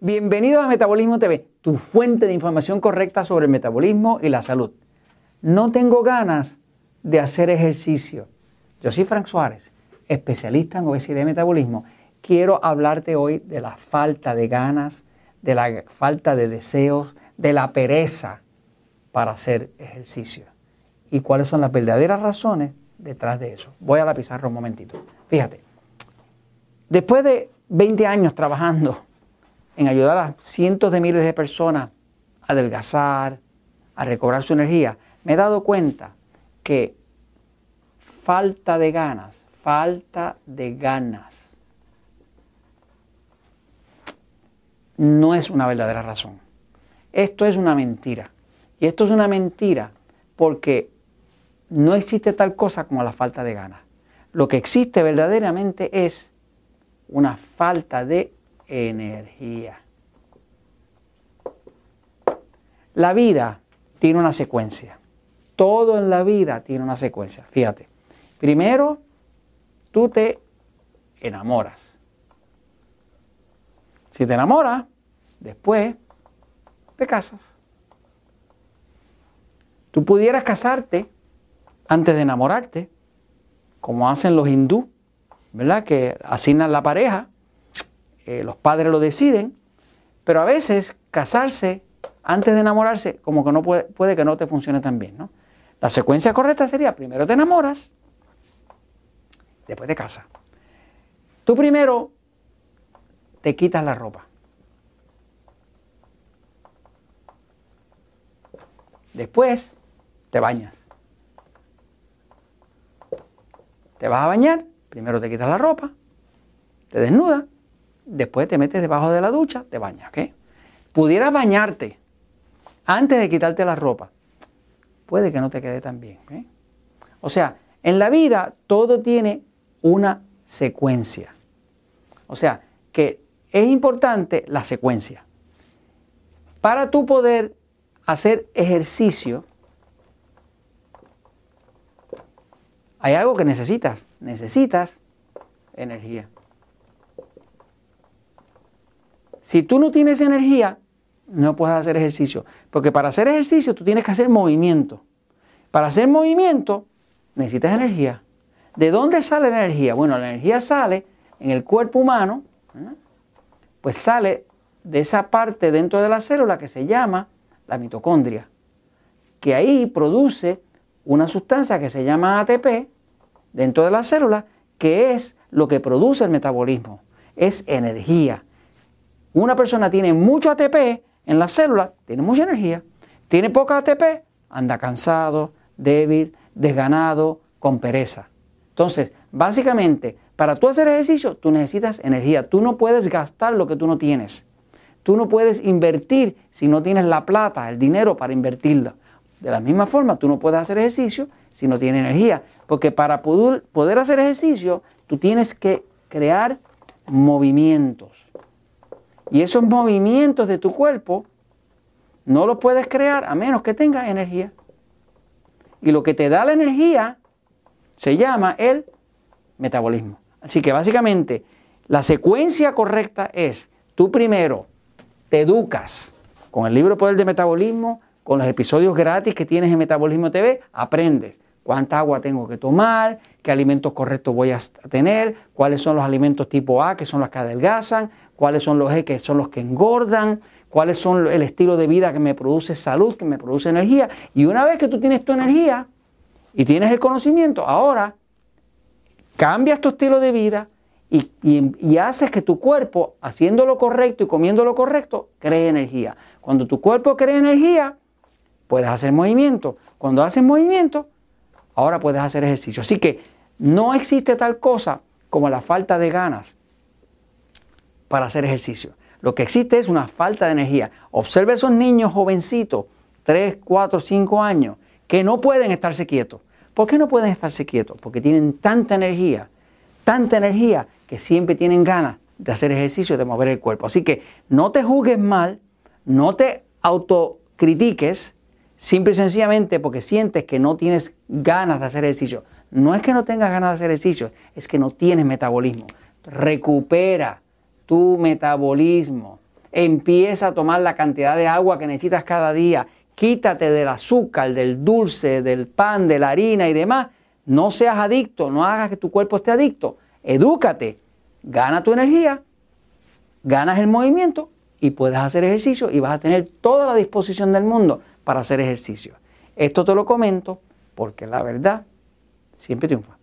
Bienvenidos a Metabolismo TV, tu fuente de información correcta sobre el metabolismo y la salud. No tengo ganas de hacer ejercicio. Yo soy Frank Suárez, especialista en obesidad y metabolismo. Quiero hablarte hoy de la falta de ganas, de la falta de deseos, de la pereza para hacer ejercicio. Y cuáles son las verdaderas razones detrás de eso. Voy a la pizarra un momentito. Fíjate, después de 20 años trabajando en ayudar a cientos de miles de personas a adelgazar, a recobrar su energía, me he dado cuenta que falta de ganas, falta de ganas, no es una verdadera razón. Esto es una mentira. Y esto es una mentira porque no existe tal cosa como la falta de ganas. Lo que existe verdaderamente es una falta de energía. La vida tiene una secuencia. Todo en la vida tiene una secuencia. Fíjate. Primero, tú te enamoras. Si te enamoras, después te casas. Tú pudieras casarte antes de enamorarte, como hacen los hindú, ¿verdad? Que asignan la pareja eh, los padres lo deciden, pero a veces casarse antes de enamorarse, como que no puede, puede que no te funcione tan bien, ¿no? La secuencia correcta sería, primero te enamoras, después te casas. Tú primero te quitas la ropa. Después te bañas. Te vas a bañar, primero te quitas la ropa, te desnudas, después te metes debajo de la ducha, te bañas, ¿ok? Pudieras bañarte antes de quitarte la ropa. Puede que no te quede tan bien. ¿ok? O sea, en la vida todo tiene una secuencia. O sea, que es importante la secuencia. Para tú poder hacer ejercicio, hay algo que necesitas. Necesitas energía. Si tú no tienes energía, no puedes hacer ejercicio. Porque para hacer ejercicio tú tienes que hacer movimiento. Para hacer movimiento necesitas energía. ¿De dónde sale la energía? Bueno, la energía sale en el cuerpo humano, pues sale de esa parte dentro de la célula que se llama la mitocondria, que ahí produce una sustancia que se llama ATP dentro de la célula, que es lo que produce el metabolismo, es energía. Una persona tiene mucho ATP en la célula, tiene mucha energía. Tiene poca ATP, anda cansado, débil, desganado, con pereza. Entonces, básicamente, para tú hacer ejercicio, tú necesitas energía. Tú no puedes gastar lo que tú no tienes. Tú no puedes invertir si no tienes la plata, el dinero para invertirla. De la misma forma, tú no puedes hacer ejercicio si no tienes energía. Porque para poder, hacer ejercicio, tú tienes que crear movimientos. Y esos movimientos de tu cuerpo no los puedes crear a menos que tengas energía. Y lo que te da la energía se llama el metabolismo. Así que básicamente la secuencia correcta es, tú primero te educas con el libro Poder de Metabolismo, con los episodios gratis que tienes en Metabolismo TV, aprendes cuánta agua tengo que tomar, qué alimentos correctos voy a tener, cuáles son los alimentos tipo A, que son los que adelgazan, cuáles son los E, que son los que engordan, cuáles son el estilo de vida que me produce salud, que me produce energía. Y una vez que tú tienes tu energía y tienes el conocimiento, ahora cambias tu estilo de vida y, y, haces que tu cuerpo, haciendo lo correcto y comiendo lo correcto, cree energía. Cuando tu cuerpo cree energía, puedes hacer movimiento. Cuando haces movimiento, ahora puedes hacer ejercicio. Así que no existe tal cosa como la falta de ganas para hacer ejercicio. Lo que existe es una falta de energía. Observe esos niños jovencitos, 3, 4, 5 años, que no pueden estarse quietos. ¿Por qué no pueden estarse quietos? Porque tienen tanta energía, tanta energía, que siempre tienen ganas de hacer ejercicio, de mover el cuerpo. Así que no te juzgues mal, no te autocritiques, simple y sencillamente porque sientes que no tienes ganas de hacer ejercicio. No es que no tengas ganas de hacer ejercicio, es que no tienes metabolismo. Recupera tu metabolismo. Empieza a tomar la cantidad de agua que necesitas cada día. Quítate del azúcar, del dulce, del pan, de la harina y demás. No seas adicto, no hagas que tu cuerpo esté adicto. Edúcate, gana tu energía, ganas el movimiento y puedes hacer ejercicio y vas a tener toda la disposición del mundo para hacer ejercicio. Esto te lo comento porque la verdad siempre triunfa.